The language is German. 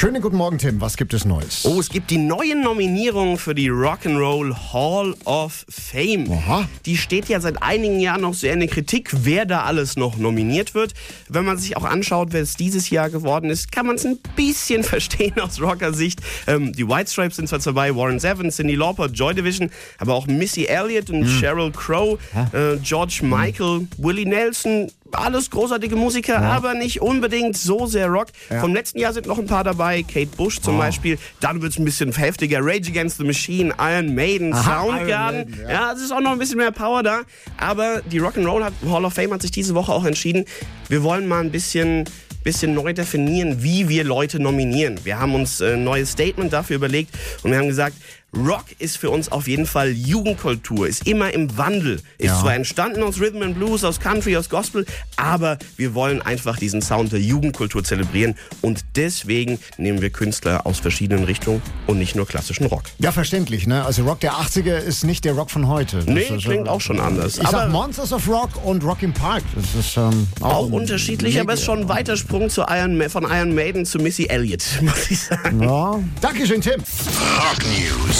Schönen guten Morgen, Tim. Was gibt es Neues? Oh, es gibt die neuen Nominierungen für die Rock'n'Roll Hall of Fame. Aha. Die steht ja seit einigen Jahren noch sehr in der Kritik, wer da alles noch nominiert wird. Wenn man sich auch anschaut, wer es dieses Jahr geworden ist, kann man es ein bisschen verstehen aus Rocker-Sicht. Ähm, die White Stripes sind zwar dabei, Warren Zevon, Cindy Lauper, Joy Division, aber auch Missy Elliott und Sheryl Crow, äh, George Michael, Willie Nelson, alles großartige Musiker, aber nicht unbedingt so sehr Rock. Vom letzten Jahr sind noch ein paar dabei, Kate Bush zum Beispiel. Dann wird es ein bisschen heftiger. Rage Against the Machine, Iron Maiden, Aha, Soundgarden. Iron Maiden, ja, es ist auch noch ein bisschen mehr Power da. Aber die Rock'n'Roll hat- Hall of Fame hat sich diese Woche auch entschieden, wir wollen mal ein bisschen bisschen neu definieren, wie wir Leute nominieren. Wir haben uns äh, ein neues Statement dafür überlegt und wir haben gesagt, Rock ist für uns auf jeden Fall Jugendkultur, ist immer im Wandel, ist Ja. zwar entstanden aus Rhythm and Blues, aus Country, aus Gospel, aber wir wollen einfach diesen Sound der Jugendkultur zelebrieren und deswegen nehmen wir Künstler aus verschiedenen Richtungen und nicht nur klassischen Rock. Ja, verständlich, ne? Also Rock der 80er ist nicht der Rock von heute. Das Nee, ist, klingt äh, auch schon anders. Ich sag Aber- Monsters of Rock und Rock im Park. Das ist ähm, auch, Auch unterschiedlich, aber es ist schon ein weiter Sprung zu Iron Ma von Iron Maiden zu Missy Elliott, muss ich sagen. Ja. Dankeschön, Tim. Rock News.